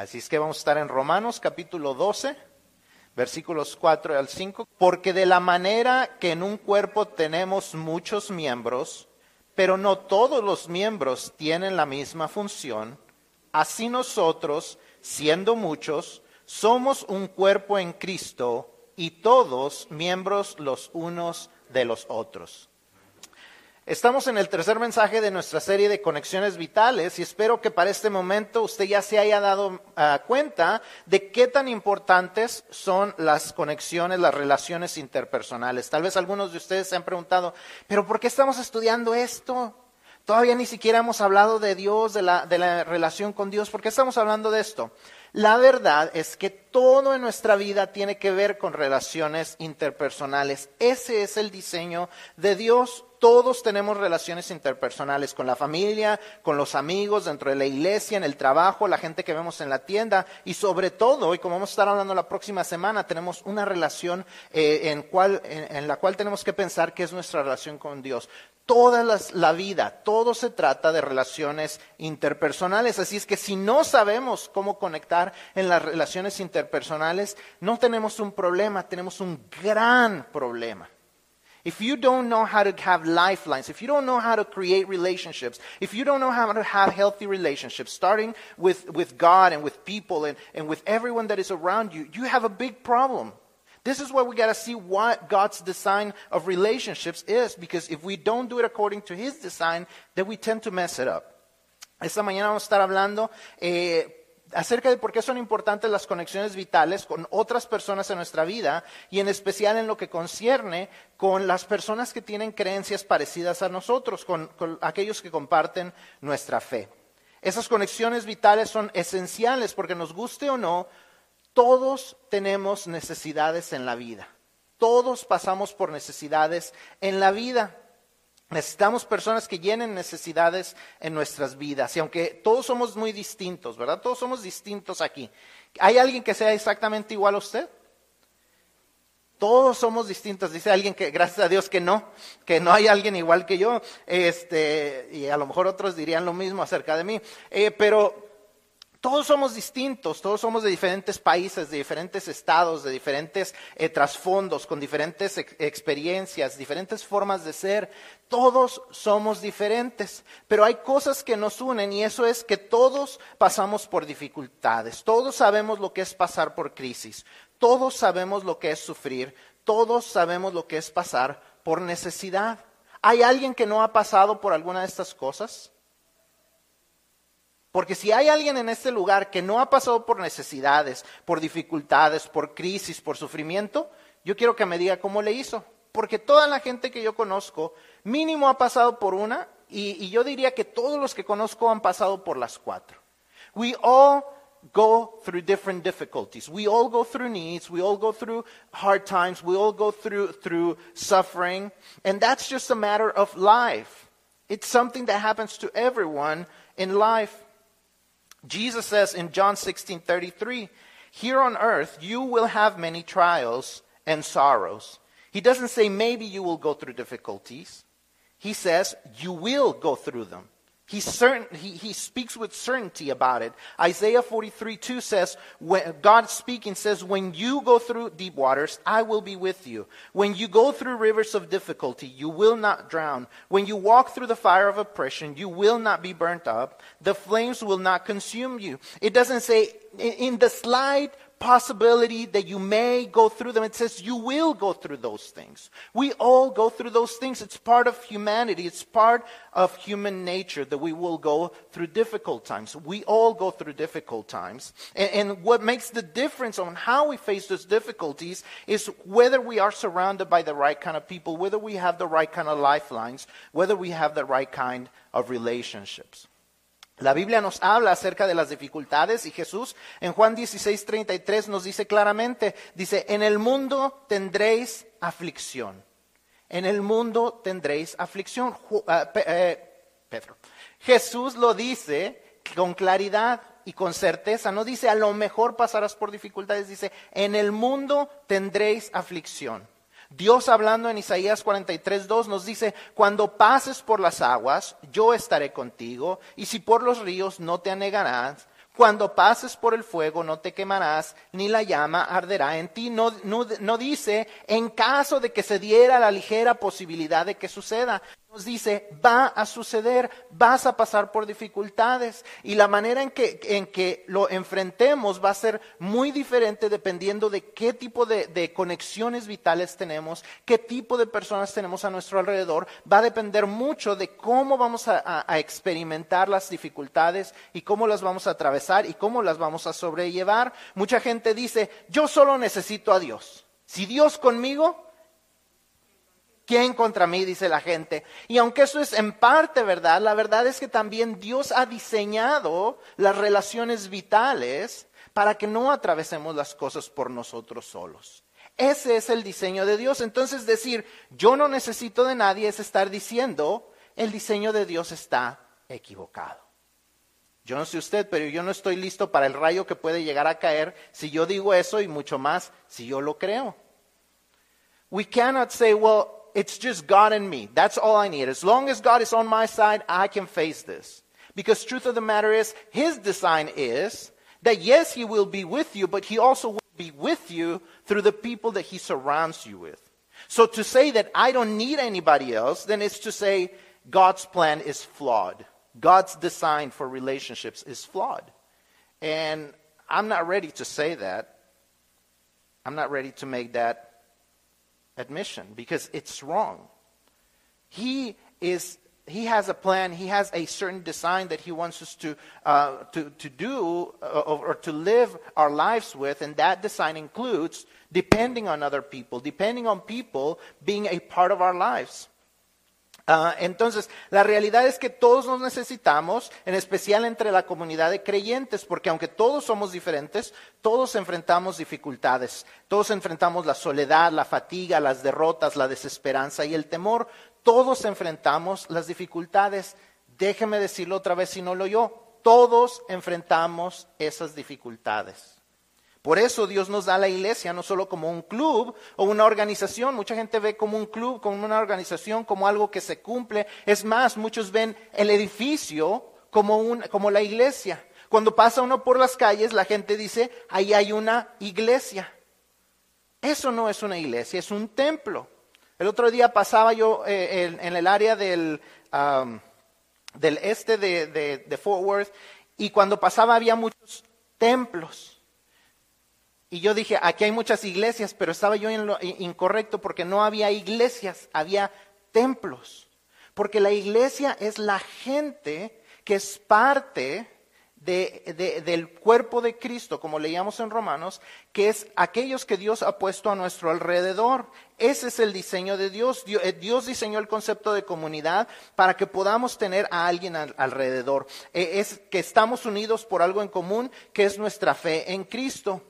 Así es que vamos a estar en Romanos capítulo 12, versículos 4 al 5. Porque de la manera que en un cuerpo tenemos muchos miembros, pero no todos los miembros tienen la misma función, así nosotros, siendo muchos, somos un cuerpo en Cristo y todos miembros los unos de los otros. Estamos en el tercer mensaje de nuestra serie de conexiones vitales y espero que para este momento usted ya se haya dado ah, cuenta de qué tan importantes son las conexiones, las relaciones interpersonales. Tal vez algunos de ustedes se han preguntado, pero ¿por qué estamos estudiando esto? Todavía ni siquiera hemos hablado de Dios, de la, de la relación con Dios. ¿Por qué estamos hablando de esto? La verdad es que todo en nuestra vida tiene que ver con relaciones interpersonales. Ese es el diseño de Dios. Todos tenemos relaciones interpersonales con la familia, con los amigos, dentro de la iglesia, en el trabajo, la gente que vemos en la tienda y sobre todo, y como vamos a estar hablando la próxima semana, tenemos una relación eh, en, en, la cual tenemos que pensar que es nuestra relación con Dios. Toda la vida, todo se trata de relaciones interpersonales. Así es que si no sabemos cómo conectar en las relaciones interpersonales, no tenemos un problema, tenemos un gran problema. If you don't know how to have lifelines, if you don't know how to create relationships, if you don't know how to have healthy relationships, starting with, with God and with people and, and with everyone that is around you, you have a big problem. This is where we got to see what God's design of relationships is, because if we don't do it according to His design, then we tend to mess it up. Esta mañana vamos a estar hablando eh, acerca de por qué son importantes las conexiones vitales con otras personas en nuestra vida y en especial en lo que concierne con las personas que tienen creencias parecidas a nosotros, con, aquellos que comparten nuestra fe. Esas conexiones vitales son esenciales porque nos guste o no, todos tenemos necesidades en la vida. Todos pasamos por necesidades en la vida. Necesitamos personas que llenen necesidades en nuestras vidas. Y aunque todos somos muy distintos, ¿verdad? Todos somos distintos aquí. ¿Hay alguien que sea exactamente igual a usted? Todos somos distintos. Dice alguien que, gracias a Dios que no, que no hay alguien igual que yo. Este, y a lo mejor otros dirían lo mismo acerca de mí. Eh, pero todos somos distintos, todos somos de diferentes países, de diferentes estados, de diferentes eh, trasfondos, con diferentes experiencias, diferentes formas de ser. Todos somos diferentes, pero hay cosas que nos unen y eso es que todos pasamos por dificultades, todos sabemos lo que es pasar por crisis, todos sabemos lo que es sufrir, todos sabemos lo que es pasar por necesidad. ¿Hay alguien que no ha pasado por alguna de estas cosas? Porque si hay alguien en este lugar que no ha pasado por necesidades, por dificultades, por crisis, por sufrimiento, yo quiero que me diga cómo le hizo. Porque toda la gente que yo conozco, mínimo ha pasado por una, y, y yo diría que todos los que conozco han pasado por las cuatro. We all go through different difficulties. We all go through needs. We all go through hard times. We all go through, through suffering. And that's just a matter of life. It's something that happens to everyone in life. Jesus says in John 16 33, Here on earth you will have many trials and sorrows. He doesn't say maybe you will go through difficulties. He says you will go through them. He's certain, he, he speaks with certainty about it. Isaiah 43 2 says, when, God speaking says, When you go through deep waters, I will be with you. When you go through rivers of difficulty, you will not drown. When you walk through the fire of oppression, you will not be burnt up. The flames will not consume you. It doesn't say, in the slight possibility that you may go through them. It says you will go through those things. We all go through those things. It's part of humanity. It's part of human nature that we will go through difficult times. We all go through difficult times. And, and what makes the difference on how we face those difficulties is whether we are surrounded by the right kind of people, whether we have the right kind of lifelines, whether we have the right kind of relationships. La Biblia nos habla acerca de las dificultades y Jesús en Juan 16, 33 nos dice claramente, dice, en el mundo tendréis aflicción. En el mundo tendréis aflicción. Ah, eh, Pedro. Jesús lo dice con claridad y con certeza. No dice a lo mejor pasarás por dificultades, dice en el mundo tendréis aflicción. Dios hablando en Isaías 43, 2 nos dice, cuando pases por las aguas, yo estaré contigo, y si por los ríos no te anegarás, Cuando pases por el fuego no te quemarás, ni la llama arderá en ti. No, no, no dice en caso de que se diera la ligera posibilidad de que suceda nos dice, va a suceder, vas a pasar por dificultades y la manera en que, en que lo enfrentemos va a ser muy diferente dependiendo de qué tipo de, conexiones vitales tenemos, qué tipo de personas tenemos a nuestro alrededor. Va a depender mucho de cómo vamos a, a experimentar las dificultades y cómo las vamos a atravesar y cómo las vamos a sobrellevar. Mucha gente dice, yo solo necesito a Dios. Si Dios conmigo, ¿Quién contra mí? dice la gente. Y aunque eso es en parte verdad, la verdad es que también Dios ha diseñado las relaciones vitales para que no atravesemos las cosas por nosotros solos. Ese es el diseño de Dios. Entonces decir, yo no necesito de nadie es estar diciendo, el diseño de Dios está equivocado. Yo no sé usted, pero yo no estoy listo para el rayo que puede llegar a caer si yo digo eso y mucho más si yo lo creo. We cannot say, well, it's just God and me. That's all I need. As long as God is on my side, I can face this. Because truth of the matter is, his design is that yes, he will be with you, but he also will be with you through the people that he surrounds you with. So to say that I don't need anybody else, then it's to say God's plan is flawed. God's design for relationships is flawed. And I'm not ready to say that. I'm not ready to make that admission because it's wrong. He is he has a plan, he has a certain design that he wants us to, uh, to, to do uh, or to live our lives with, and that design includes depending on other people, depending on people being a part of our lives. Ah, entonces, la realidad es que todos nos necesitamos, en especial entre la comunidad de creyentes, porque aunque todos somos diferentes, todos enfrentamos dificultades, todos enfrentamos la soledad, la fatiga, las derrotas, la desesperanza y el temor, todos enfrentamos las dificultades. Déjeme decirlo otra vez si no lo oyó, todos enfrentamos esas dificultades. Por eso Dios nos da la iglesia no solo como un club o una organización. Mucha gente ve como un club, como una organización, como algo que se cumple. Es más, muchos ven el edificio como, como la iglesia. Cuando pasa uno por las calles, la gente dice, ahí hay una iglesia. Eso no es una iglesia, es un templo. El otro día pasaba yo eh, en, el área del, del este de, de Fort Worth y cuando pasaba había muchos templos. Y yo dije, aquí hay muchas iglesias, pero estaba yo en lo incorrecto porque no había iglesias, había templos. Porque la iglesia es la gente que es parte del cuerpo de Cristo, como leíamos en Romanos, que es aquellos que Dios ha puesto a nuestro alrededor. Ese es el diseño de Dios. Dios, eh, diseñó el concepto de comunidad para que podamos tener a alguien alrededor. Eh, es que estamos unidos por algo en común, que es nuestra fe en Cristo.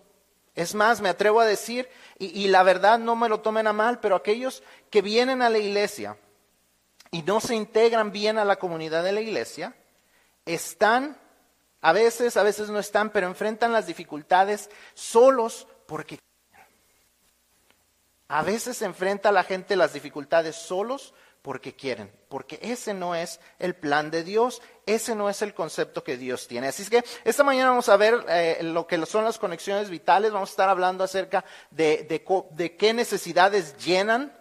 Es más, me atrevo a decir, y, la verdad no me lo tomen a mal, pero aquellos que vienen a la iglesia y no se integran bien a la comunidad de la iglesia, están, a veces, a veces no están, pero enfrentan las dificultades solos porque a veces enfrenta la gente las dificultades solos porque quieren, porque ese no es el plan de Dios, ese no es el concepto que Dios tiene. Así es que esta mañana vamos a ver eh, lo que son las conexiones vitales, vamos a estar hablando acerca de, qué necesidades llenan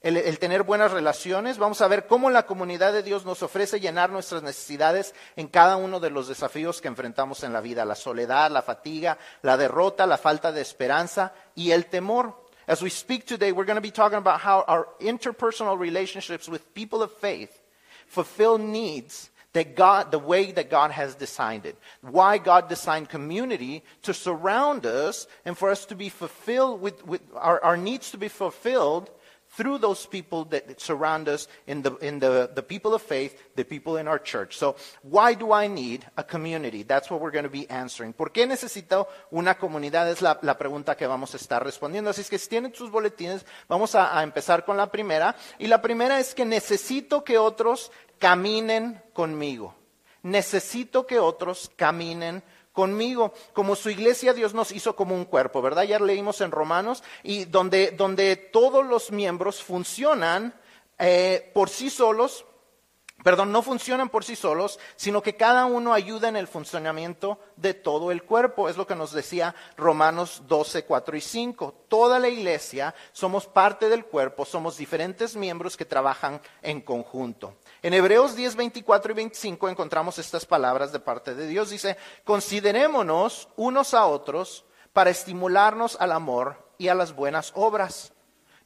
el, tener buenas relaciones, vamos a ver cómo la comunidad de Dios nos ofrece llenar nuestras necesidades en cada uno de los desafíos que enfrentamos en la vida, la soledad, la fatiga, la derrota, la falta de esperanza y el temor. As we speak today, we're going to be talking about how our interpersonal relationships with people of faith fulfill needs that God, the way that God has designed it. Why God designed community to surround us and for us to be fulfilled with, with our, our needs to be fulfilled through those people that surround us in, the, in the, the people of faith, the people in our church. So, why do I need a community? That's what we're going to be answering. ¿Por qué necesito una comunidad? Es la, la pregunta que vamos a estar respondiendo. Así es que si tienen sus boletines, vamos a, a empezar con la primera. Y la primera es que necesito que otros caminen conmigo. Necesito que otros caminen conmigo conmigo. Como su iglesia, Dios nos hizo como un cuerpo, ¿verdad? Ya leímos en Romanos, y donde, donde todos los miembros funcionan eh, por sí solos, perdón, no funcionan por sí solos, sino que cada uno ayuda en el funcionamiento de todo el cuerpo. Es lo que nos decía Romanos 12, 4 y 5. Toda la iglesia somos parte del cuerpo, somos diferentes miembros que trabajan en conjunto. En Hebreos 10, 24 y 25 encontramos estas palabras de parte de Dios. Dice, considerémonos unos a otros para estimularnos al amor y a las buenas obras,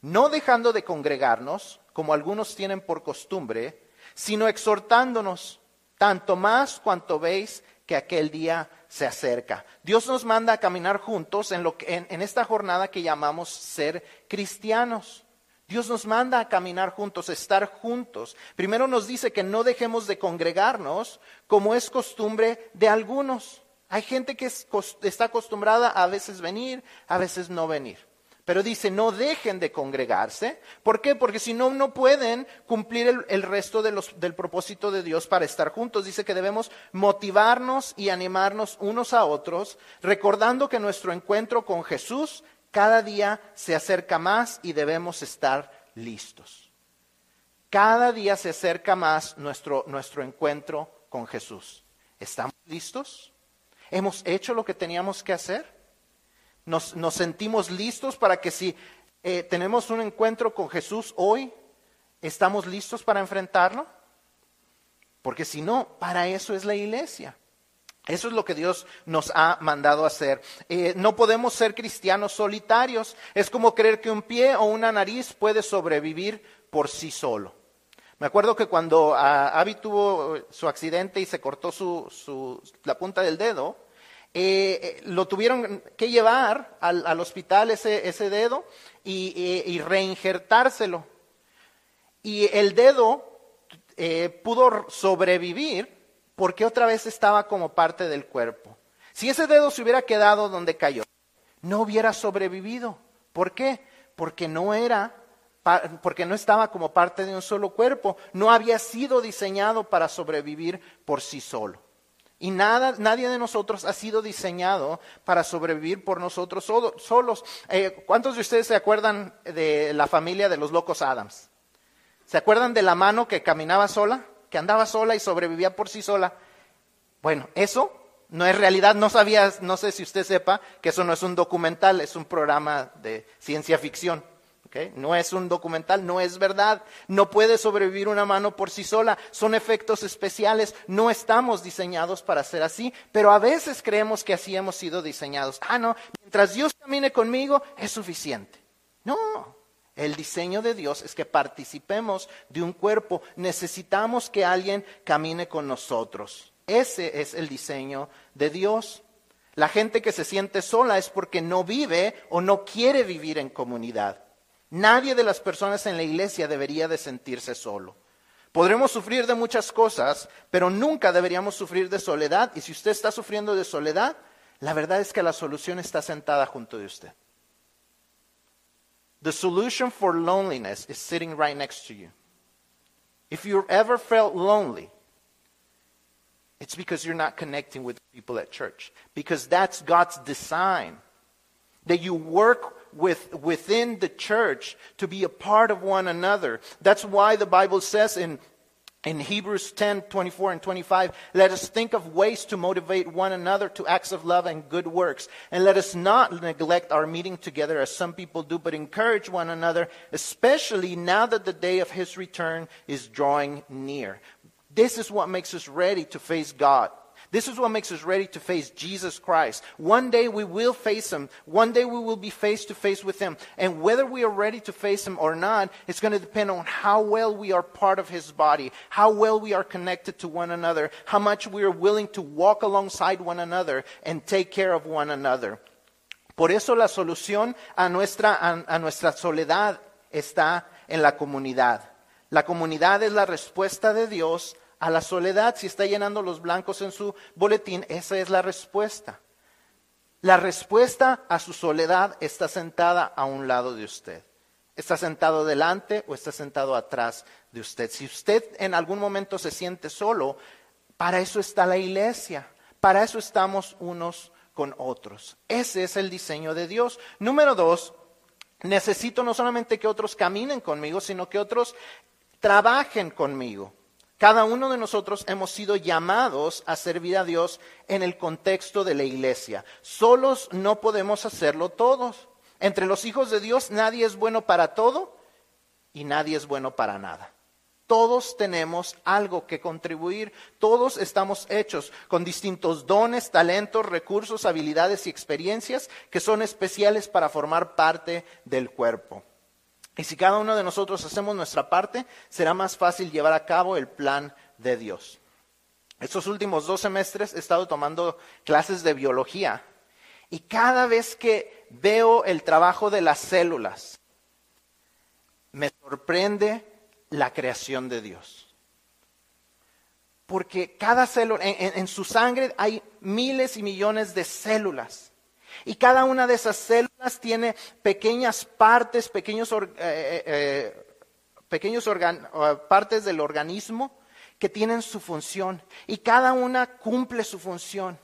no dejando de congregarnos, como algunos tienen por costumbre, sino exhortándonos, tanto más cuanto veis que aquel día se acerca. Dios nos manda a caminar juntos en, lo que, en, esta jornada que llamamos ser cristianos. Dios nos manda a caminar juntos, a estar juntos. Primero nos dice que no dejemos de congregarnos como es costumbre de algunos. Hay gente que está acostumbrada a veces venir, a veces no venir. Pero dice, no dejen de congregarse. ¿Por qué? Porque si no, no pueden cumplir el, resto del propósito de Dios para estar juntos. Dice que debemos motivarnos y animarnos unos a otros, recordando que nuestro encuentro con Jesús cada día se acerca más y debemos estar listos. Cada día se acerca más nuestro, nuestro encuentro con Jesús. ¿Estamos listos? ¿Hemos hecho lo que teníamos que hacer? Nos, sentimos listos para que si eh, tenemos un encuentro con Jesús hoy, ¿estamos listos para enfrentarlo? Porque si no, para eso es la iglesia. Eso es lo que Dios nos ha mandado hacer. Eh, no podemos ser cristianos solitarios. Es como creer que un pie o una nariz puede sobrevivir por sí solo. Me acuerdo que cuando ah, Abby tuvo su accidente y se cortó la punta del dedo, eh, eh, lo tuvieron que llevar al, hospital ese, dedo y, reinjertárselo. Y el dedo pudo sobrevivir porque otra vez estaba como parte del cuerpo. Si ese dedo se hubiera quedado donde cayó, no hubiera sobrevivido. ¿Por qué? Porque no era porque no estaba como parte de un solo cuerpo, no había sido diseñado para sobrevivir por sí solo. Y nada, nadie de nosotros ha sido diseñado para sobrevivir por nosotros solos. Eh, ¿Cuántos de ustedes se acuerdan de la familia de los locos Adams? ¿Se acuerdan de la mano que caminaba sola? Que andaba sola y sobrevivía por sí sola. Bueno, eso no es realidad. No sabías, no sé si usted sepa que eso no es un documental, es un programa de ciencia ficción. No es un documental, no es verdad. No puede sobrevivir una mano por sí sola. Son efectos especiales. No estamos diseñados para ser así, pero a veces creemos que así hemos sido diseñados. Ah, no, mientras Dios camine conmigo es suficiente. No, el diseño de Dios es que participemos de un cuerpo. Necesitamos que alguien camine con nosotros. Ese es el diseño de Dios. La gente que se siente sola es porque no vive o no quiere vivir en comunidad. Nadie de las personas en la iglesia debería de sentirse solo. Podremos sufrir de muchas cosas, pero nunca deberíamos sufrir de soledad. Y si usted está sufriendo de soledad, la verdad es que la solución está sentada junto de usted. The solution for loneliness is sitting right next to you. If you've ever felt lonely, it's because you're not connecting with people at church. Because that's God's design. That you work with, within the church to be a part of one another. That's why the Bible says in in Hebrews 10, 24 and 25, let us think of ways to motivate one another to acts of love and good works. And let us not neglect our meeting together as some people do, but encourage one another, especially now that the day of his return is drawing near. This is what makes us ready to face God. This is what makes us ready to face Jesus Christ. One day we will face him. One day we will be face to face with him. And whether we are ready to face him or not, it's going to depend on how well we are part of his body, how well we are connected to one another, how much we are willing to walk alongside one another and take care of one another. Por eso la solución a nuestra, a, a nuestra soledad está en la comunidad. La comunidad es la respuesta de Dios a la soledad, si está llenando los blancos en su boletín, esa es la respuesta. La respuesta a su soledad está sentada a un lado de usted. Está sentado delante o está sentado atrás de usted. Si usted en algún momento se siente solo, para eso está la iglesia. Para eso estamos unos con otros. Ese es el diseño de Dios. Número dos, necesito no solamente que otros caminen conmigo, sino que otros trabajen conmigo Cada uno de nosotros hemos sido llamados a servir a Dios en el contexto de la iglesia. Solos no podemos hacerlo todos. Entre los hijos de Dios nadie es bueno para todo y nadie es bueno para nada. Todos tenemos algo que contribuir, todos estamos hechos con distintos dones, talentos, recursos, habilidades y experiencias que son especiales para formar parte del cuerpo. Y si cada uno de nosotros hacemos nuestra parte, será más fácil llevar a cabo el plan de Dios. Estos últimos dos semestres he estado tomando clases de biología y cada vez que veo el trabajo de las células, me sorprende la creación de Dios. Porque cada célula, en, su sangre hay miles y millones de células. Y cada una de esas células tiene pequeñas partes, pequeños, eh, eh, eh, pequeños partes del organismo que tienen su función. Y cada una cumple su función.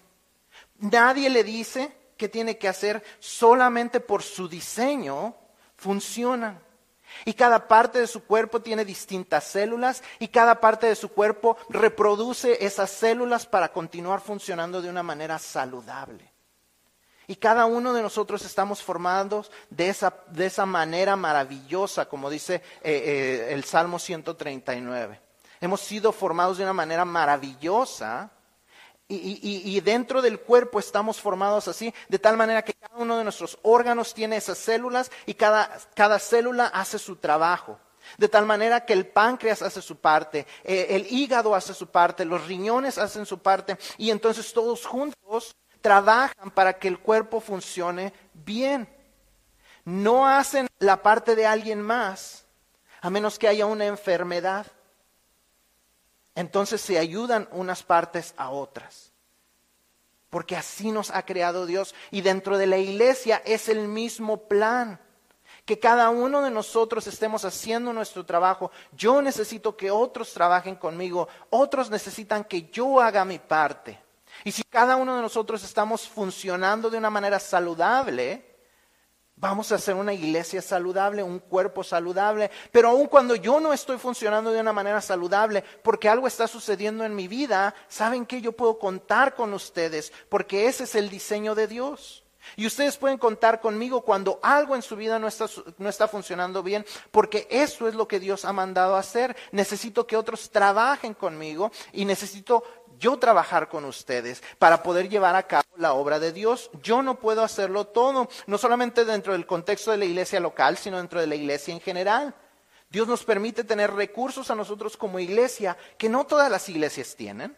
Nadie le dice que tiene que hacer solamente por su diseño, funcionan. Y cada parte de su cuerpo tiene distintas células y cada parte de su cuerpo reproduce esas células para continuar funcionando de una manera saludable. Y cada uno de nosotros estamos formados de esa, de esa manera maravillosa, como dice eh, eh, el Salmo 139. Hemos sido formados de una manera maravillosa y, dentro del cuerpo estamos formados así, de tal manera que cada uno de nuestros órganos tiene esas células y cada, cada célula hace su trabajo. De tal manera que el páncreas hace su parte, eh, el hígado hace su parte, los riñones hacen su parte y entonces todos juntos trabajan para que el cuerpo funcione bien. No hacen la parte de alguien más, a menos que haya una enfermedad entonces se ayudan unas partes a otras. Porque así nos ha creado Dios. Y dentro de la iglesia es el mismo plan. Que cada uno de nosotros estemos haciendo nuestro trabajo. Yo necesito que otros trabajen conmigo. Otros necesitan que yo haga mi parte. Y si cada uno de nosotros estamos funcionando de una manera saludable, Vamos a hacer una iglesia saludable, un cuerpo saludable, pero aun cuando yo no estoy funcionando de una manera saludable, porque algo está sucediendo en mi vida, ¿saben que Yo puedo contar con ustedes, porque ese es el diseño de Dios. Y ustedes pueden contar conmigo cuando algo en su vida no está, no está funcionando bien, porque eso es lo que Dios ha mandado hacer. Necesito que otros trabajen conmigo y necesito yo trabajar con ustedes para poder llevar a cabo la obra de Dios. Yo no puedo hacerlo todo, no solamente dentro del contexto de la iglesia local, sino dentro de la iglesia en general. Dios nos permite tener recursos a nosotros como iglesia que no todas las iglesias tienen.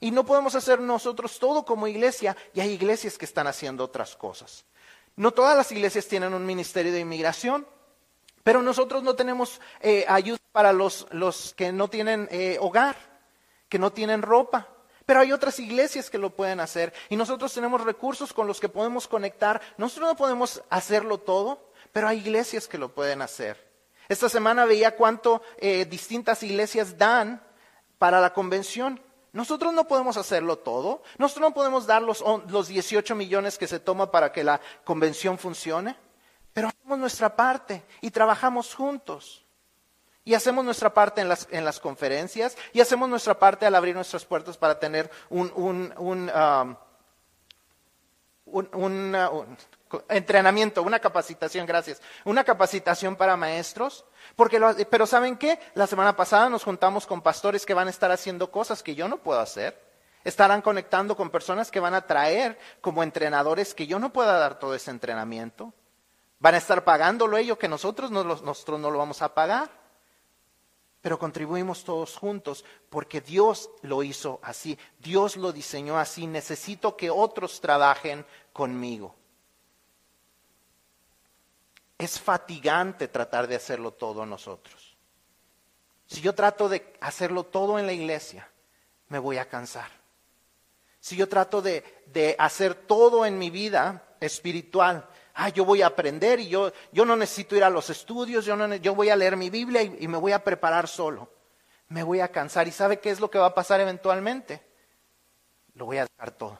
Y no podemos hacer nosotros todo como iglesia y hay iglesias que están haciendo otras cosas. No todas las iglesias tienen un ministerio de inmigración, pero nosotros no tenemos eh, ayuda para los, que no tienen eh, hogar, que no tienen ropa. Pero hay otras iglesias que lo pueden hacer y nosotros tenemos recursos con los que podemos conectar. Nosotros no podemos hacerlo todo, pero hay iglesias que lo pueden hacer. Esta semana veía cuánto eh, distintas iglesias dan para la convención. Nosotros no podemos hacerlo todo. Nosotros no podemos dar los, los 18 millones que se toma para que la convención funcione. Pero hacemos nuestra parte y trabajamos juntos. Y hacemos nuestra parte en las, en las conferencias y hacemos nuestra parte al abrir nuestras puertas para tener un, um, un, entrenamiento, una capacitación, gracias, una capacitación para maestros. Porque pero ¿saben qué? La semana pasada nos juntamos con pastores que van a estar haciendo cosas que yo no puedo hacer. Estarán conectando con personas que van a traer como entrenadores que yo no pueda dar todo ese entrenamiento. Van a estar pagándolo ellos que nosotros no, nosotros no lo vamos a pagar pero contribuimos todos juntos porque Dios lo hizo así, Dios lo diseñó así, necesito que otros trabajen conmigo. Es fatigante tratar de hacerlo todo nosotros. Si yo trato de hacerlo todo en la iglesia, me voy a cansar. Si yo trato de, de hacer todo en mi vida espiritual, ah, yo voy a aprender y yo, yo no necesito ir a los estudios, yo, no, yo voy a leer mi Biblia y, me voy a preparar solo. Me voy a cansar. ¿Y sabe qué es lo que va a pasar eventualmente? Lo voy a dejar todo.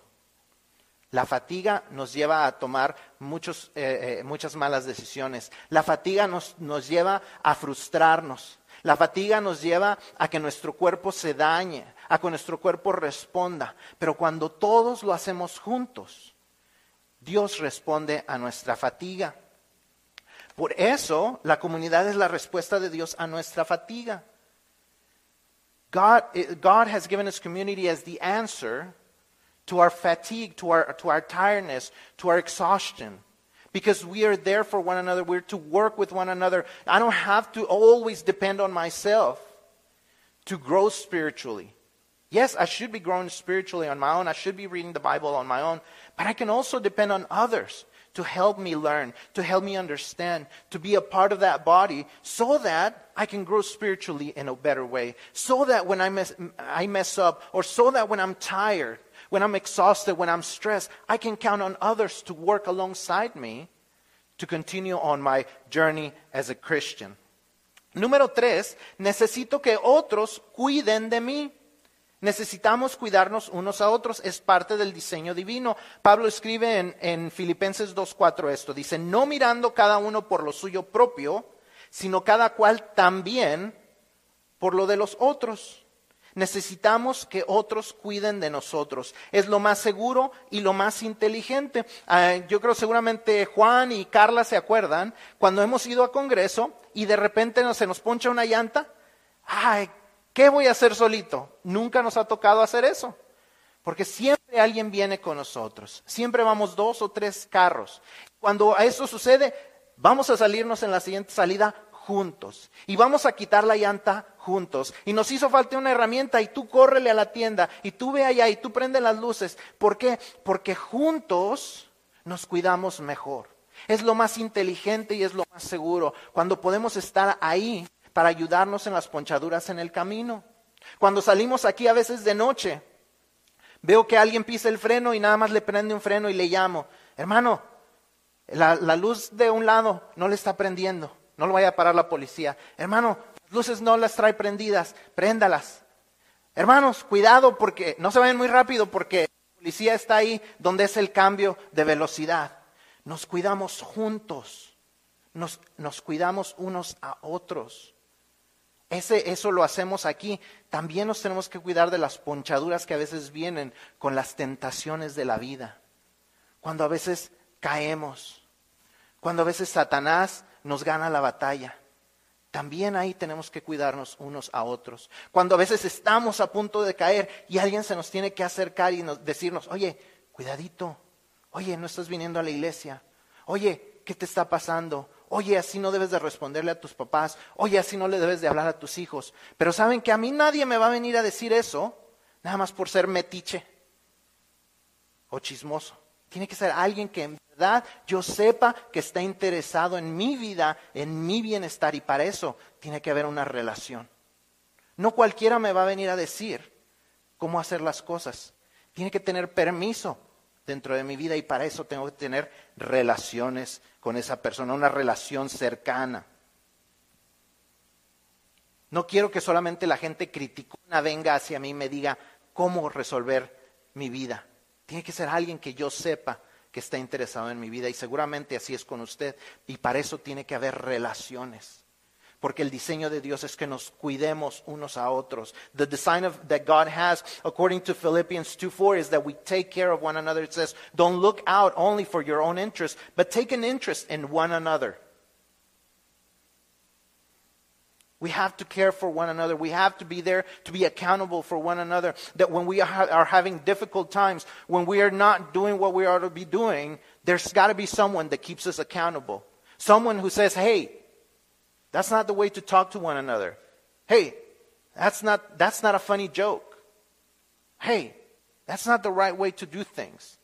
La fatiga nos lleva a tomar muchos, eh, eh, muchas malas decisiones. La fatiga nos, nos lleva a frustrarnos. La fatiga nos lleva a que nuestro cuerpo se dañe, a que nuestro cuerpo responda. Pero cuando todos lo hacemos juntos, Dios responde a nuestra fatiga. Por eso la comunidad es la respuesta de Dios a nuestra fatiga. God, eh, God has given us community as the answer to our fatigue, to our, to our tiredness, to our exhaustion. Because we are there for one another. We're to work with one another. I don't have to always depend on myself to grow spiritually. Yes, I should be growing spiritually on my own. I should be reading the Bible on my own. But I can also depend on others to help me learn, to help me understand, to be a part of that body so that I can grow spiritually in a better way. So that when I mess, I mess up, or so that when I'm tired, when I'm exhausted, when I'm stressed, I can count on others to work alongside me to continue on my journey as a Christian. Número tres, necesito que otros cuiden de mí. Necesitamos cuidarnos unos a otros, es parte del diseño divino. Pablo escribe en, en Filipenses 2.4 esto, dice, no mirando cada uno por lo suyo propio, sino cada cual también por lo de los otros. Necesitamos que otros cuiden de nosotros. Es lo más seguro y lo más inteligente. Ah, yo creo seguramente Juan y Carla se acuerdan cuando hemos ido a Congreso y de repente se nos poncha una llanta. Ay, ¿Qué voy a hacer solito? Nunca nos ha tocado hacer eso. Porque siempre alguien viene con nosotros. Siempre vamos dos o tres carros. Cuando eso sucede, vamos a salirnos en la siguiente salida juntos. Y vamos a quitar la llanta juntos. Y nos hizo falta una herramienta y tú córrele a la tienda y tú ve allá y tú prende las luces. ¿Por qué? Porque juntos nos cuidamos mejor. Es lo más inteligente y es lo más seguro. Cuando podemos estar ahí para ayudarnos en las ponchaduras en el camino. Cuando salimos aquí a veces de noche, veo que alguien pisa el freno y nada más le prende un freno y le llamo, hermano, la, luz de un lado no le está prendiendo, no lo vaya a parar la policía. Hermano, las luces no las trae prendidas, préndalas. Hermanos, cuidado porque no se vayan muy rápido porque la policía está ahí donde es el cambio de velocidad. Nos cuidamos juntos, nos, nos cuidamos unos a otros. Ese, eso lo hacemos aquí. También nos tenemos que cuidar de las ponchaduras que a veces vienen con las tentaciones de la vida. Cuando a veces caemos. Cuando a veces Satanás nos gana la batalla. También ahí tenemos que cuidarnos unos a otros. Cuando a veces estamos a punto de caer y alguien se nos tiene que acercar y decirnos, oye, cuidadito, oye, no estás viniendo a la iglesia, oye, ¿qué te está pasando? Oye, así no debes de responderle a tus papás. Oye, así no le debes de hablar a tus hijos. Pero saben que a mí nadie me va a venir a decir eso, nada más por ser metiche o chismoso. Tiene que ser alguien que en verdad yo sepa que está interesado en mi vida, en mi bienestar. Y para eso tiene que haber una relación. No cualquiera me va a venir a decir cómo hacer las cosas. Tiene que tener permiso dentro de mi vida y para eso tengo que tener relaciones con esa persona, una relación cercana. No quiero que solamente la gente criticona venga hacia mí y me diga cómo resolver mi vida. Tiene que ser alguien que yo sepa que está interesado en mi vida y seguramente así es con usted. Y para eso tiene que haber relaciones porque el diseño de Dios es que nos cuidemos unos a otros. The design of, that God has, according to Philippians 2:4, is that we take care of one another. It says, don't look out only for your own interest, but take an interest in one another. We have to care for one another. We have to be there to be accountable for one another. That when we are, are having difficult times, when we are not doing what we ought to be doing, there's got to be someone that keeps us accountable. Someone who says, hey, that's not the way to talk to one another. Hey, that's not, that's not a funny joke. Hey, that's not the right way to do things.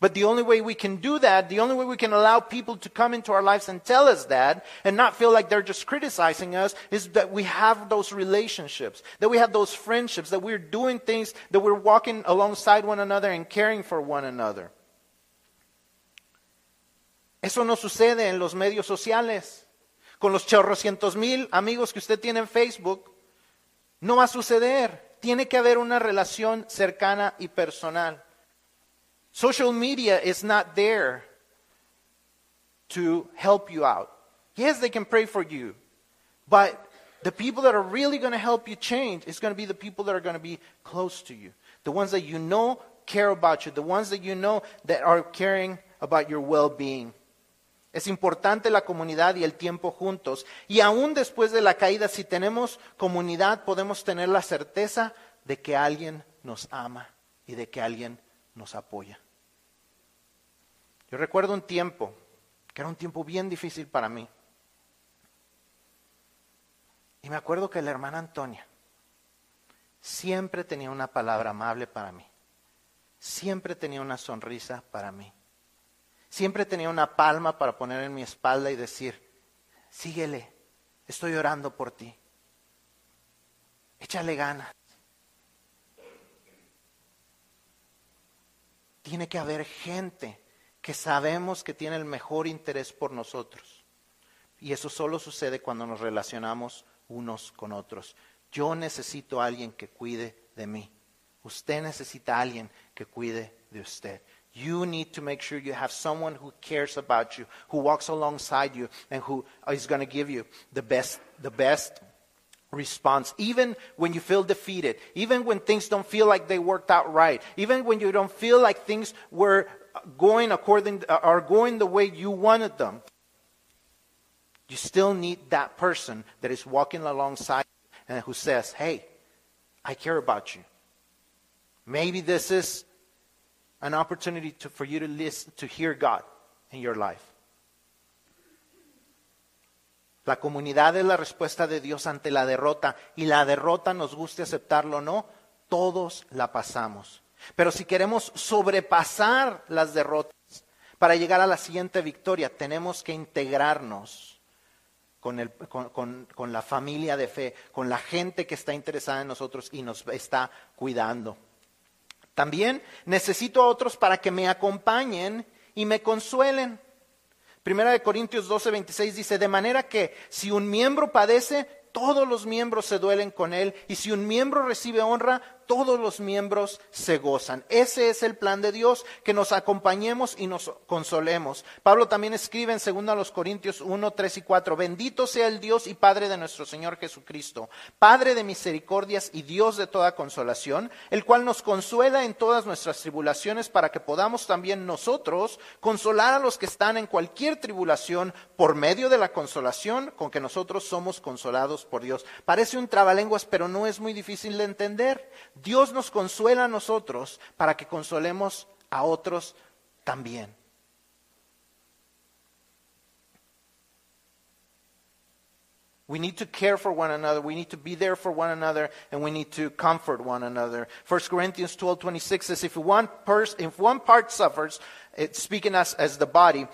But the only way we can do that, the only way we can allow people to come into our lives and tell us that and not feel like they're just criticizing us is that we have those relationships, that we have those friendships, that we're doing things, that we're walking alongside one another and caring for one another. Eso no sucede en los medios sociales. Con los chorrocientos mil amigos que usted tiene en Facebook, no va a suceder. Tiene que haber una relación cercana y personal. Social media is not there to help you out. Yes, they can pray for you, but The people that are really going to help you change is going to be the people that are going to be close to you. The ones that you know care about you. The ones that you know that are caring about your well-being. Es importante la comunidad y el tiempo juntos. Y aún después de la caída, si tenemos comunidad, podemos tener la certeza de que alguien nos ama y de que alguien nos apoya. Yo recuerdo un tiempo, que era un tiempo bien difícil para mí. Y me acuerdo que la hermana Antonia siempre tenía una palabra amable para mí. Siempre tenía una sonrisa para mí. Siempre tenía una palma para poner en mi espalda y decir, síguele, estoy orando por ti. Échale ganas. Tiene que haber gente que sabemos que tiene el mejor interés por nosotros. Y eso solo sucede cuando nos relacionamos unos con otros. Yo necesito a alguien que cuide de mí. Usted necesita a alguien que cuide de usted. You need to make sure you have someone who cares about you, who walks alongside you, and who is going to give you the best, the best response. Even when you feel defeated, even when things don't feel like they worked out right, even when you don't feel like things were going according, are going the way you wanted them, you still need that person that is walking alongside you and who says, Hey, I care about you. Maybe this is an opportunity to, for you to listen, to hear God in your life. La comunidad es la respuesta de Dios ante la derrota y la derrota, nos guste aceptarlo o no, todos la pasamos. Pero si queremos sobrepasar las derrotas para llegar a la siguiente victoria, tenemos que integrarnos con, el, con, con la familia de fe, con la gente que está interesada en nosotros y nos está cuidando. También necesito a otros para que me acompañen y me consuelen. Primera de Corintios 12, 26 dice, de manera que si un miembro padece, todos los miembros se duelen con él, y si un miembro recibe honra, todos los miembros se gozan. Ese es el plan de Dios, que nos acompañemos y nos consolemos. Pablo también escribe en 2 Corintios 1, 3 y 4, bendito sea el Dios y Padre de nuestro Señor Jesucristo, Padre de misericordias y Dios de toda consolación, el cual nos consuela en todas nuestras tribulaciones para que podamos también nosotros consolar a los que están en cualquier tribulación por medio de la consolación con que nosotros somos consolados por Dios. Parece un trabalenguas, pero no es muy difícil de entender. Dios nos consuela a nosotros para que consolemos a otros también. We need to care for one another. We need to be there for one another, and we need to comfort one another. 1 Corinthians 12, 26 says, if one, pers- if one part suffers, it's speaking as, as the body,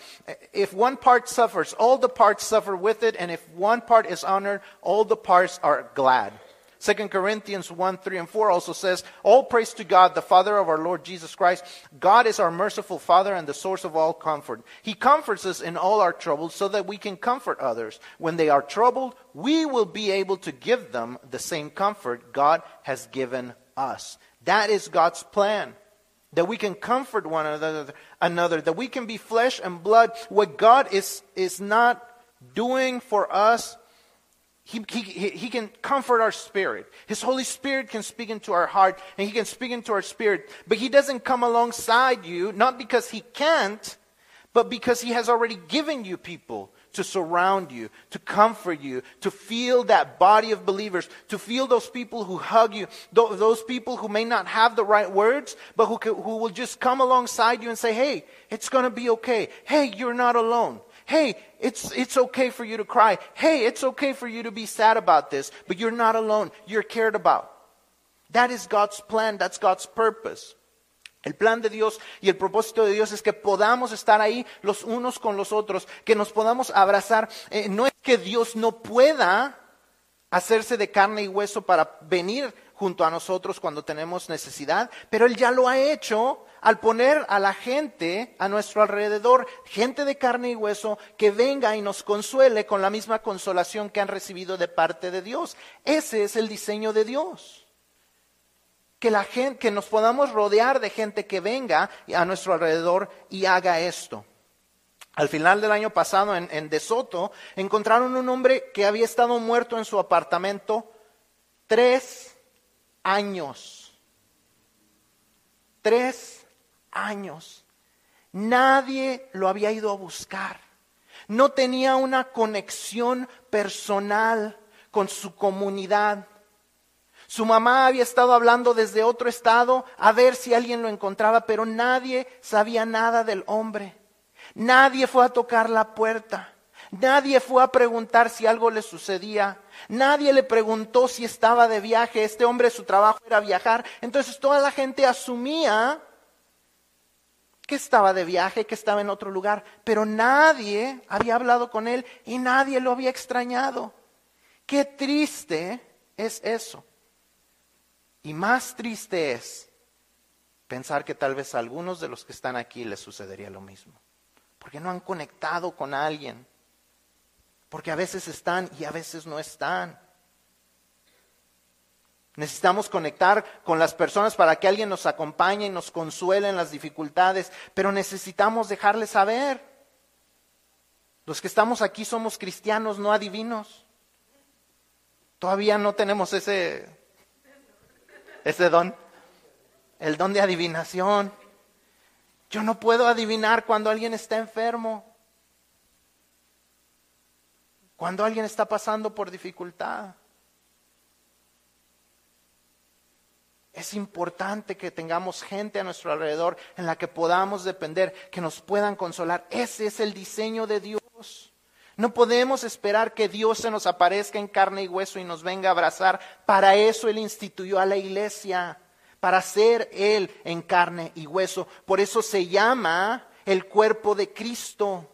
if one part suffers, all the parts suffer with it, and if one part is honored, all the parts are glad. 2 Corinthians 1, 3, and 4 also says, All praise to God, the Father of our Lord Jesus Christ. God is our merciful Father and the source of all comfort. He comforts us in all our troubles so that we can comfort others. When they are troubled, we will be able to give them the same comfort God has given us. That is God's plan. That we can comfort one another, another, that we can be flesh and blood. What God is, is not doing for us he, he, he can comfort our spirit. His Holy Spirit can speak into our heart and He can speak into our spirit. But He doesn't come alongside you, not because He can't, but because He has already given you people to surround you, to comfort you, to feel that body of believers, to feel those people who hug you, those people who may not have the right words, but who, who will just come alongside you and say, hey, it's going to be okay. Hey, you're not alone. Hey, it's, it's okay for you to cry. Hey, it's okay for you to be sad about this, but you're not alone. You're cared about. That is God's plan. That's God's purpose. El plan de Dios y el propósito de Dios es que podamos estar ahí los unos con los otros, que nos podamos abrazar. Eh, no es que Dios no pueda hacerse de carne y hueso para venir junto a nosotros cuando tenemos necesidad, pero Él ya lo ha hecho al poner a la gente a nuestro alrededor, gente de carne y hueso, que venga y nos consuele con la misma consolación que han recibido de parte de Dios. Ese es el diseño de Dios. Que, la gente, que nos podamos rodear de gente que venga a nuestro alrededor y haga esto. Al final del año pasado en, en De Soto encontraron un hombre que había estado muerto en su apartamento tres años. Tres años. Nadie lo había ido a buscar. No tenía una conexión personal con su comunidad. Su mamá había estado hablando desde otro estado a ver si alguien lo encontraba, pero nadie sabía nada del hombre. Nadie fue a tocar la puerta. Nadie fue a preguntar si algo le sucedía. Nadie le preguntó si estaba de viaje. Este hombre su trabajo era viajar. Entonces toda la gente asumía que estaba de viaje, que estaba en otro lugar. Pero nadie había hablado con él y nadie lo había extrañado. Qué triste es eso. Y más triste es pensar que tal vez a algunos de los que están aquí les sucedería lo mismo. Porque no han conectado con alguien. Porque a veces están y a veces no están. Necesitamos conectar con las personas para que alguien nos acompañe y nos consuele en las dificultades, pero necesitamos dejarles saber. Los que estamos aquí somos cristianos, no adivinos. Todavía no tenemos ese, ese don, el don de adivinación. Yo no puedo adivinar cuando alguien está enfermo, cuando alguien está pasando por dificultad. Es importante que tengamos gente a nuestro alrededor en la que podamos depender, que nos puedan consolar. Ese es el diseño de Dios. No podemos esperar que Dios se nos aparezca en carne y hueso y nos venga a abrazar. Para eso Él instituyó a la iglesia, para ser Él en carne y hueso. Por eso se llama el cuerpo de Cristo.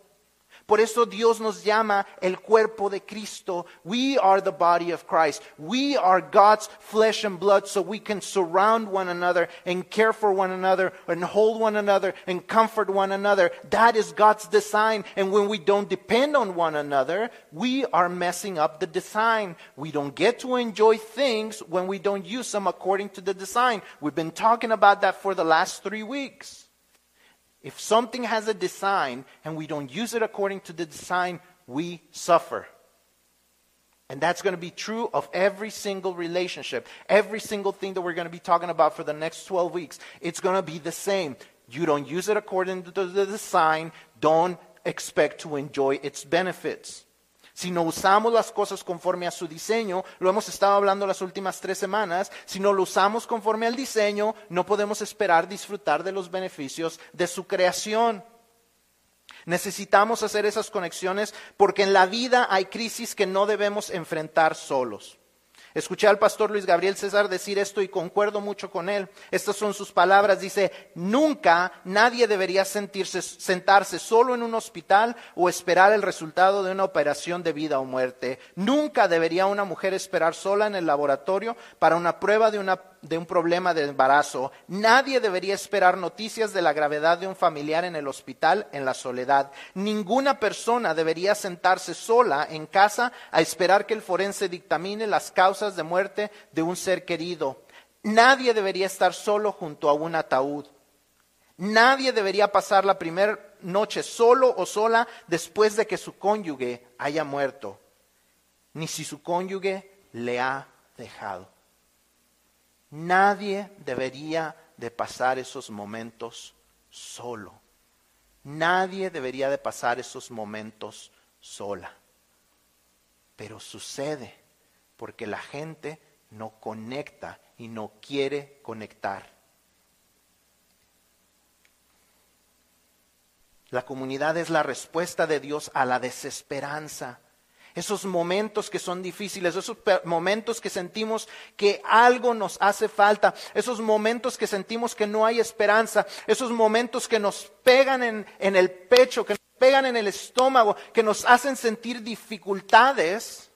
Por eso Dios nos llama el cuerpo de Cristo. We are the body of Christ. We are God's flesh and blood so we can surround one another and care for one another and hold one another and comfort one another. That is God's design. And when we don't depend on one another, we are messing up the design. We don't get to enjoy things when we don't use them according to the design. We've been talking about that for the last three weeks. If something has a design and we don't use it according to the design, we suffer. And that's going to be true of every single relationship, every single thing that we're going to be talking about for the next 12 weeks. It's going to be the same. You don't use it according to the design, don't expect to enjoy its benefits. Si no usamos las cosas conforme a su diseño, lo hemos estado hablando las últimas tres semanas, si no lo usamos conforme al diseño, no podemos esperar disfrutar de los beneficios de su creación. Necesitamos hacer esas conexiones porque en la vida hay crisis que no debemos enfrentar solos. Escuché al pastor Luis Gabriel César decir esto y concuerdo mucho con él. Estas son sus palabras. Dice, nunca nadie debería sentirse, sentarse solo en un hospital o esperar el resultado de una operación de vida o muerte. Nunca debería una mujer esperar sola en el laboratorio para una prueba de una de un problema de embarazo. Nadie debería esperar noticias de la gravedad de un familiar en el hospital en la soledad. Ninguna persona debería sentarse sola en casa a esperar que el forense dictamine las causas de muerte de un ser querido. Nadie debería estar solo junto a un ataúd. Nadie debería pasar la primera noche solo o sola después de que su cónyuge haya muerto, ni si su cónyuge le ha dejado. Nadie debería de pasar esos momentos solo. Nadie debería de pasar esos momentos sola. Pero sucede porque la gente no conecta y no quiere conectar. La comunidad es la respuesta de Dios a la desesperanza esos momentos que son difíciles, esos momentos que sentimos que algo nos hace falta, esos momentos que sentimos que no hay esperanza, esos momentos que nos pegan en, el pecho, que nos pegan en el estómago, que nos hacen sentir dificultades.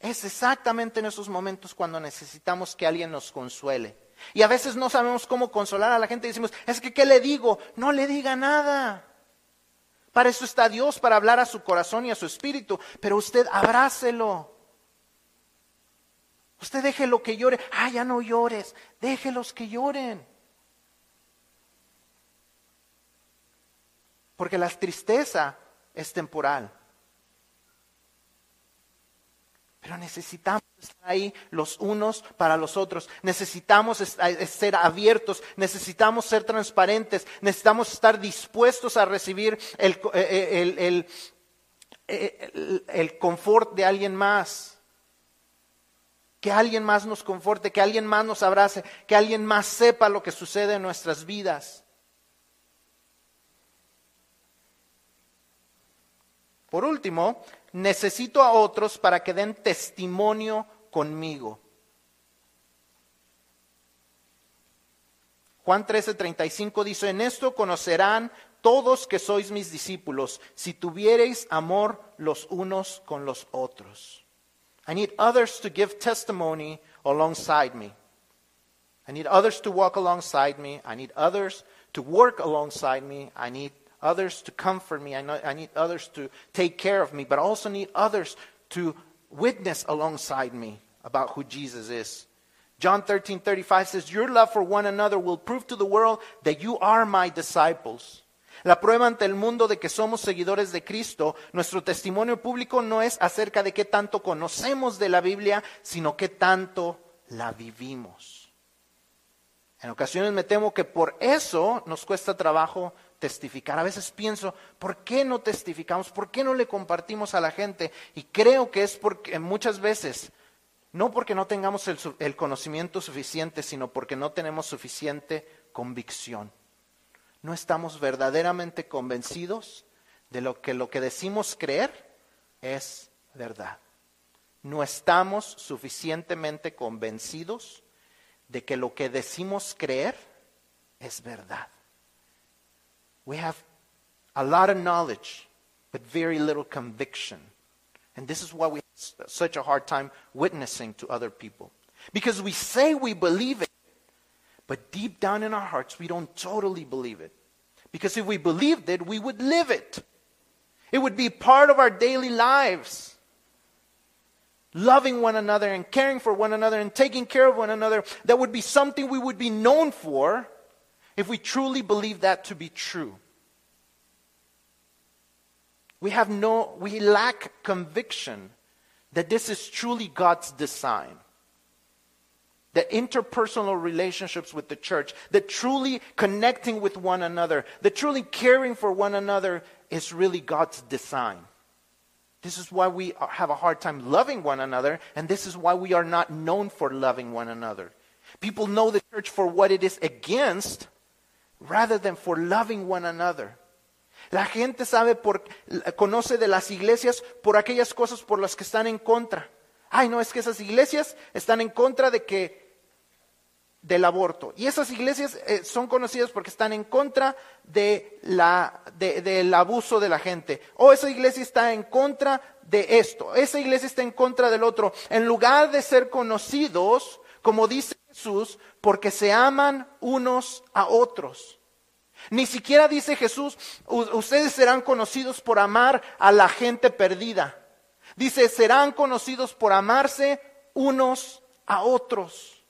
Es exactamente en esos momentos cuando necesitamos que alguien nos consuele. Y a veces no sabemos cómo consolar a la gente y decimos, es que, ¿qué le digo? No le diga nada. Para eso está Dios, para hablar a su corazón y a su espíritu. Pero usted abrácelo. Usted déjelo que llore. Ah, ya no llores. Déjelos que lloren. Porque la tristeza es temporal. Pero necesitamos estar ahí los unos para los otros. Necesitamos ser abiertos, necesitamos ser transparentes, necesitamos estar dispuestos a recibir el, eh, eh, el, confort de alguien más. Que alguien más nos conforte, que alguien más nos abrace, que alguien más sepa lo que sucede en nuestras vidas. Por último, necesito a otros para que den testimonio conmigo. Juan 13:35 dice, en esto conocerán todos que sois mis discípulos, si tuviereis amor los unos con los otros. I need others to give testimony alongside me. I need others to walk alongside me. I need others to work alongside me. I need others to comfort me. I, know, I need others to take care of me, but I also need others to witness alongside me about who Jesus is. John 13, 35 says, Your love for one another will prove to the world that you are my disciples. La prueba ante el mundo de que somos seguidores de Cristo, nuestro testimonio público no es acerca de qué tanto conocemos de la Biblia, sino qué tanto la vivimos. En ocasiones me temo que por eso nos cuesta trabajo testificar. A veces pienso, ¿por qué no testificamos? ¿Por qué no le compartimos a la gente? Y creo que es porque muchas veces, no porque no tengamos el, conocimiento suficiente, sino porque no tenemos suficiente convicción. No estamos verdaderamente convencidos de lo que lo que decimos creer es verdad. No estamos suficientemente convencidos de que lo que decimos creer es verdad. We have a lot of knowledge, but very little conviction. And this is why we have such a hard time witnessing to other people. Because we say we believe it, but deep down in our hearts, we don't totally believe it. Because if we believed it, we would live it. It would be part of our daily lives. Loving one another and caring for one another and taking care of one another, that would be something we would be known for if we truly believe that to be true. We have no, we lack conviction that this is truly God's design. That interpersonal relationships with the church, that truly connecting with one another, that truly caring for one another is really God's design. This is why we have a hard time loving one another, and this is why we are not known for loving one another. People know the church for what it is against rather than for loving one another. La gente sabe por, conoce de las iglesias por aquellas cosas por las que están en contra. Ay, no, es que esas iglesias están en contra de que del aborto. Y esas iglesias eh, son conocidas porque están en contra de la, del abuso de la gente. O esa iglesia está en contra de esto. Esa iglesia está en contra del otro. En lugar de ser conocidos, como dice Jesús, porque se aman unos a otros. Ni siquiera dice Jesús, ustedes serán conocidos por amar a la gente perdida. Dice, serán conocidos por amarse unos a otros.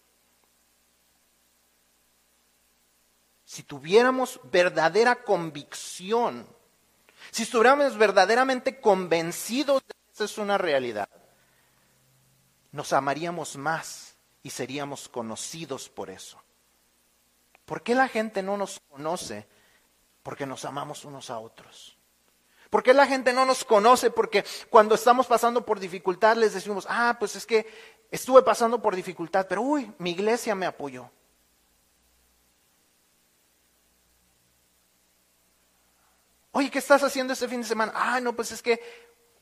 Si tuviéramos verdadera convicción, si estuviéramos verdaderamente convencidos de que esa es una realidad, nos amaríamos más y seríamos conocidos por eso. ¿Por qué la gente no nos conoce? Porque nos amamos unos a otros. ¿Por qué la gente no nos conoce? Porque cuando estamos pasando por dificultad les decimos, ah, pues es que estuve pasando por dificultad, pero uy, mi iglesia me apoyó. Oye, ¿qué estás haciendo este fin de semana? Ah, no, pues es que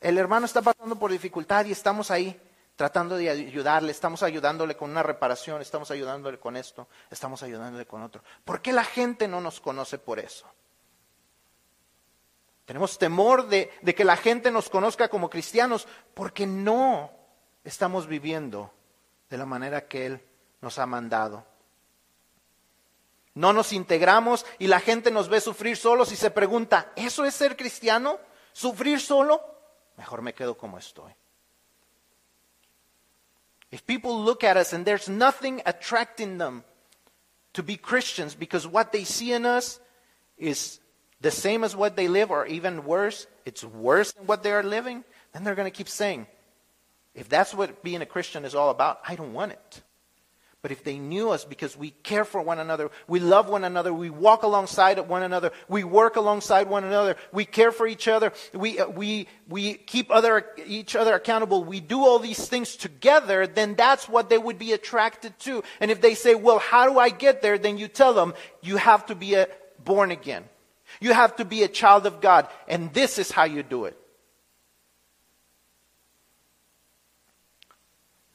el hermano está pasando por dificultad y estamos ahí tratando de ayudarle, estamos ayudándole con una reparación, estamos ayudándole con esto, estamos ayudándole con otro. ¿Por qué la gente no nos conoce por eso? Tenemos temor de, que la gente nos conozca como cristianos porque no estamos viviendo de la manera que Él nos ha mandado. No nos integramos y la gente nos ve sufrir solos y se pregunta, ¿eso es ser cristiano? ¿Sufrir solo? Mejor me quedo como estoy. If people look at us and there's nothing attracting them to be Christians because what they see in us is the same as what they live, or even worse, it's worse than what they are living, then they're going to keep saying, if that's what being a Christian is all about, I don't want it. But if they knew us because we care for one another, we love one another, we walk alongside one another, we work alongside one another, we care for each other, we, uh, we, we keep other, each other accountable, we do all these things together, then that's what they would be attracted to. And if they say, well, how do I get there? Then you tell them, you have to be a, born again. You have to be a child of God. And this is how you do it.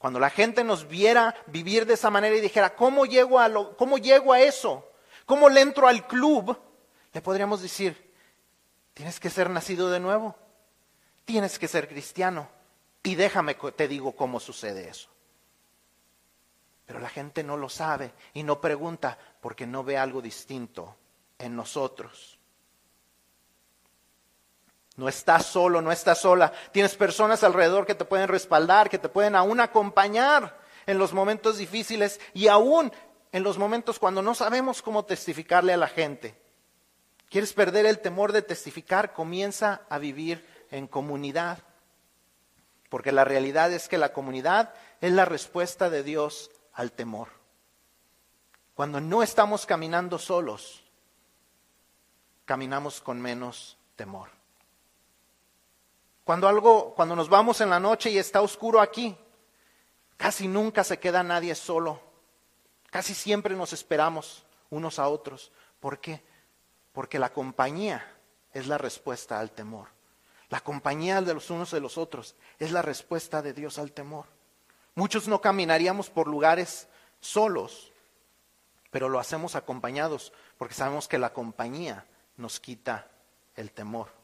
Cuando la gente nos viera vivir de esa manera y dijera, ¿cómo llego a, lo, cómo llego a eso? ¿Cómo le entro al club? Le podríamos decir, tienes que ser nacido de nuevo, tienes que ser cristiano. Y déjame te digo cómo sucede eso. Pero la gente no lo sabe y no pregunta porque no ve algo distinto en nosotros. No estás solo, no estás sola. Tienes personas alrededor que te pueden respaldar, que te pueden aún acompañar en los momentos difíciles y aún en los momentos cuando no sabemos cómo testificarle a la gente. ¿Quieres perder el temor de testificar? Comienza a vivir en comunidad. Porque la realidad es que la comunidad es la respuesta de Dios al temor. Cuando no estamos caminando solos, caminamos con menos temor. Cuando algo, cuando nos vamos en la noche y está oscuro aquí, casi nunca se queda nadie solo. Casi siempre nos esperamos unos a otros. ¿Por qué? Porque la compañía es la respuesta al temor. La compañía de los unos de los otros es la respuesta de Dios al temor. Muchos no caminaríamos por lugares solos, pero lo hacemos acompañados porque sabemos que la compañía nos quita el temor.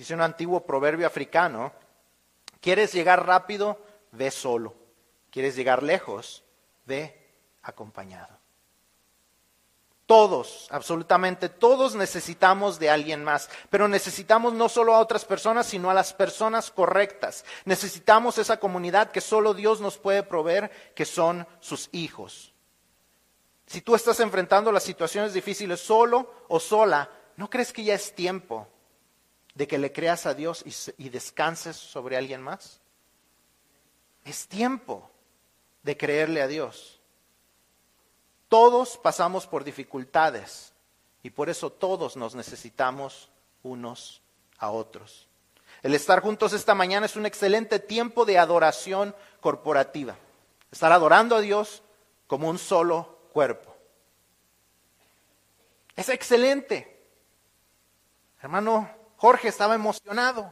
Dice un antiguo proverbio africano, ¿quieres llegar rápido? Ve solo. ¿Quieres llegar lejos? Ve acompañado. Todos, absolutamente todos necesitamos de alguien más, pero necesitamos no solo a otras personas, sino a las personas correctas. Necesitamos esa comunidad que solo Dios nos puede proveer, que son sus hijos. Si tú estás enfrentando las situaciones difíciles solo o sola, ¿no crees que ya es tiempo de que le creas a Dios y, descanses sobre alguien más? Es tiempo de creerle a Dios. Todos pasamos por dificultades y por eso todos nos necesitamos unos a otros. El estar juntos esta mañana es un excelente tiempo de adoración corporativa. Estar adorando a Dios como un solo cuerpo. Es excelente. Hermano, Jorge estaba emocionado.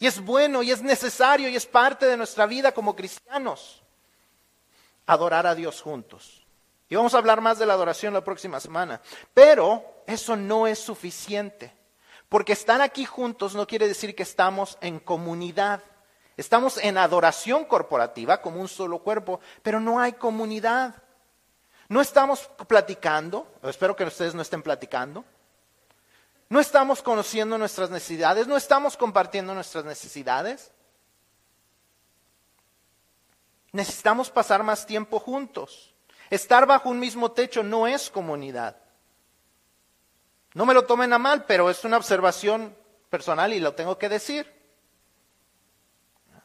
Y es bueno y es necesario y es parte de nuestra vida como cristianos adorar a Dios juntos. Y vamos a hablar más de la adoración la próxima semana. Pero eso no es suficiente. Porque estar aquí juntos no quiere decir que estamos en comunidad. Estamos en adoración corporativa como un solo cuerpo, pero no hay comunidad. No estamos platicando, espero que ustedes no estén platicando, no estamos conociendo nuestras necesidades, no estamos compartiendo nuestras necesidades. Necesitamos pasar más tiempo juntos. Estar bajo un mismo techo no es comunidad. No me lo tomen a mal, pero es una observación personal y lo tengo que decir.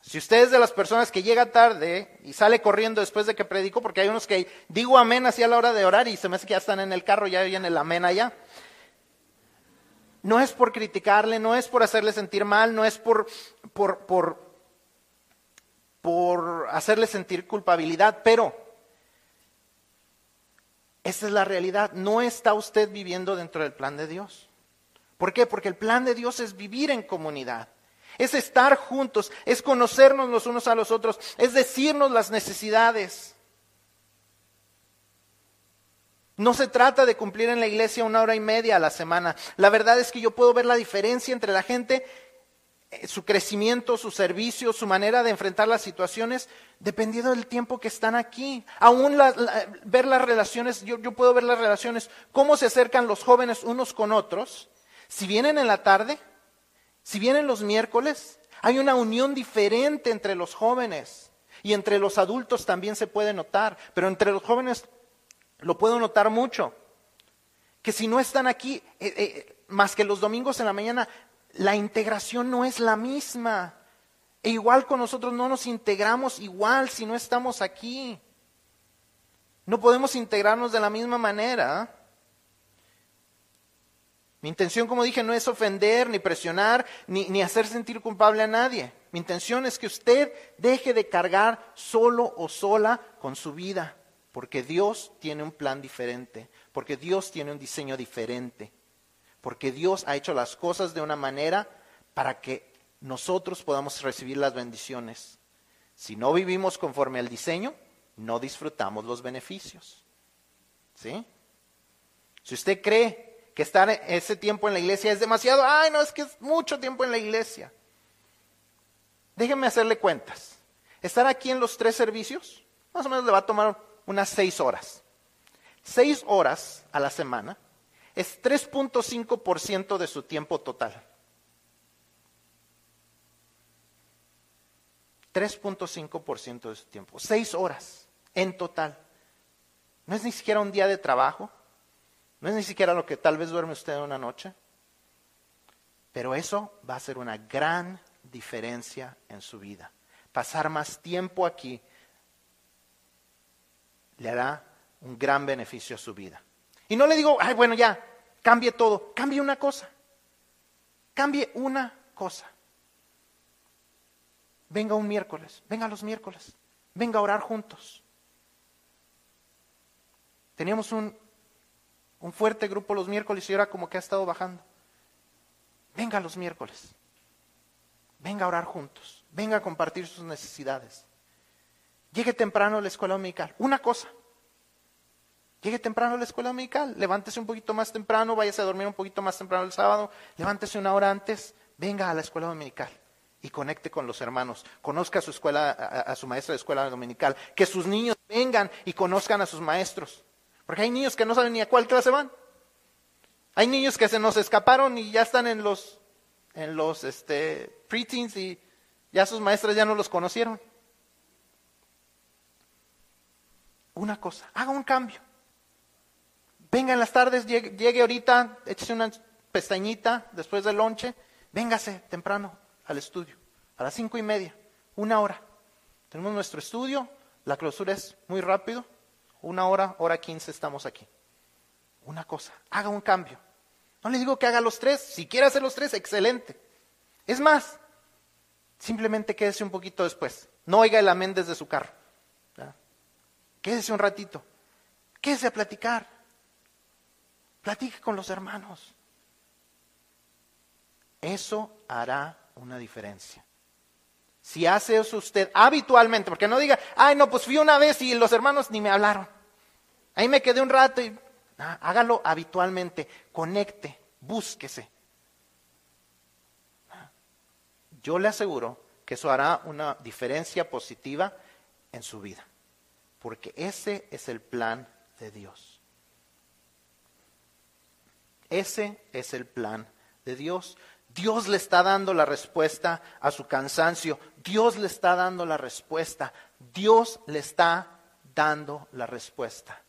Si usted es de las personas que llega tarde y sale corriendo después de que predico, porque hay unos que digo amén así a la hora de orar y se me hace que ya están en el carro, ya oyen el amén allá. No es por criticarle, no es por hacerle sentir mal, no es por, por, por, por hacerle sentir culpabilidad, pero esa es la realidad. No está usted viviendo dentro del plan de Dios. ¿Por qué? Porque el plan de Dios es vivir en comunidad. Es estar juntos, es conocernos los unos a los otros, es decirnos las necesidades. No se trata de cumplir en la iglesia una hora y media a la semana. La verdad es que yo puedo ver la diferencia entre la gente, eh, su crecimiento, su servicio, su manera de enfrentar las situaciones, dependiendo del tiempo que están aquí. Aún ver las relaciones, yo, yo puedo ver las relaciones, cómo se acercan los jóvenes unos con otros. Si vienen en la tarde, si vienen los miércoles, hay una unión diferente entre los jóvenes. Y entre los adultos también se puede notar, pero entre los jóvenes lo puedo notar mucho, que si no están aquí, eh, eh, más que los domingos en la mañana, la integración no es la misma. E igual con nosotros no nos integramos igual si no estamos aquí. No podemos integrarnos de la misma manera. Mi intención, como dije, no es ofender, ni presionar, ni, ni, hacer sentir culpable a nadie. Mi intención es que usted deje de cargar solo o sola con su vida, porque Dios tiene un plan diferente, porque Dios tiene un diseño diferente, porque Dios ha hecho las cosas de una manera para que nosotros podamos recibir las bendiciones. Si no vivimos conforme al diseño, no disfrutamos los beneficios. ¿Sí? Si usted cree que estar ese tiempo en la iglesia es demasiado, ay, no, es que es mucho tiempo en la iglesia. Déjeme hacerle cuentas. Estar aquí en los tres servicios, más o menos le va a tomar unas seis horas. Seis horas a la semana es 3.5% de su tiempo total. 3.5% de su tiempo. Seis horas en total. No es ni siquiera un día de trabajo. No es ni siquiera lo que tal vez duerme usted una noche. Pero eso va a ser una gran diferencia en su vida. Pasar más tiempo aquí le hará un gran beneficio a su vida. Y no le digo, ay, bueno, ya, cambie todo. Cambie una cosa. Cambie una cosa. Venga un miércoles, venga los miércoles, venga a orar juntos. Teníamos un, un fuerte grupo los miércoles y ahora como que ha estado bajando. Venga los miércoles. Venga a orar juntos. Venga a compartir sus necesidades. Llegue temprano a la escuela dominical. Una cosa. Llegue temprano a la escuela dominical. Levántese un poquito más temprano. Váyase a dormir un poquito más temprano el sábado. Levántese una hora antes. Venga a la escuela dominical y conecte con los hermanos. Conozca a su escuela, a, su maestra de escuela dominical. Que sus niños vengan y conozcan a sus maestros. Porque hay niños que no saben ni a cuál clase van. Hay niños que se nos escaparon y ya están en los, en los este, preteens y ya sus maestras ya no los conocieron. Una cosa, haga un cambio. Venga en las tardes, llegue, ahorita, échese una pestañita después del lonche, véngase temprano, al estudio, a las cinco y media, una hora. Tenemos nuestro estudio, la clausura es muy rápido, una hora, hora quince estamos aquí. Una cosa, haga un cambio. No le digo que haga los tres, si quiere hacer los tres, excelente. Es más, simplemente quédese un poquito después. No oiga el amén desde su carro. Quédese un ratito. Quédese a platicar. Platique con los hermanos. Eso hará una diferencia. Si hace eso usted habitualmente, porque no diga, ay, no, pues fui una vez y los hermanos ni me hablaron. Ahí me quedé un rato y hágalo habitualmente, conecte, búsquese. Yo le aseguro que eso hará una diferencia positiva en su vida, porque ese es el plan de Dios. Ese es el plan de Dios. Dios le está dando la respuesta a su cansancio. Dios le está dando la respuesta. Dios le está dando la respuesta.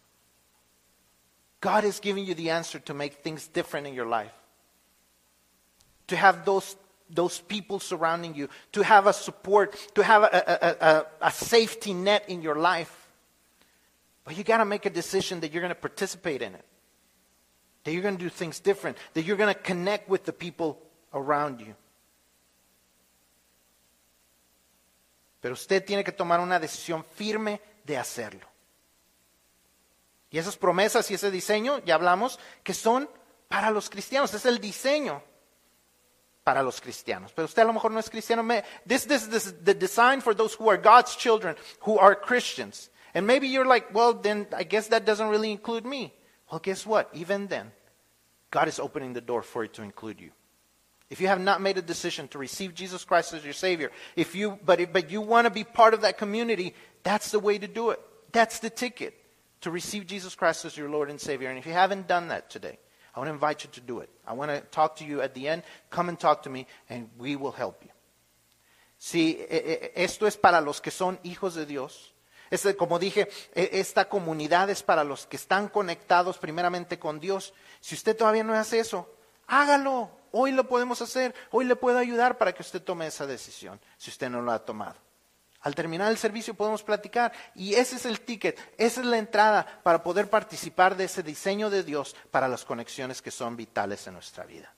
God is giving you the answer to make things different in your life. To have those, those people surrounding you, to have a support, to have a, a, a, a safety net in your life. But you got to make a decision that you're going to participate in it, that you're going to do things different, that you're going to connect with the people around you. Pero usted tiene que tomar una decisión firme de hacerlo. Y esas promesas y ese diseño, ya hablamos, que son para los cristianos. Es el diseño para los cristianos. Pero usted a lo mejor no es cristiano. This, this, this is the design for those who are God's children, who are Christians. And maybe you're like, well, then I guess that doesn't really include me. Well, guess what? Even then, God is opening the door for it to include you. If you have not made a decision to receive Jesus Christ as your Savior, if you, but, but you want to be part of that community, that's the way to do it. That's the ticket to receive Jesus Christ as your Lord and Savior. And if you haven't done that today, I want to invite you to do it. I want to talk to you at the end. Come and talk to me, and we will help you. Si esto es para los que son hijos de Dios, Este, como dije, e, esta comunidad es para los que están conectados primeramente con Dios. Si usted todavía no hace eso, hágalo. Hoy lo podemos hacer. Hoy le puedo ayudar para que usted tome esa decisión, si usted no lo ha tomado. Al terminar el servicio podemos platicar y ese es el ticket, esa es la entrada para poder participar de ese diseño de Dios para las conexiones que son vitales en nuestra vida.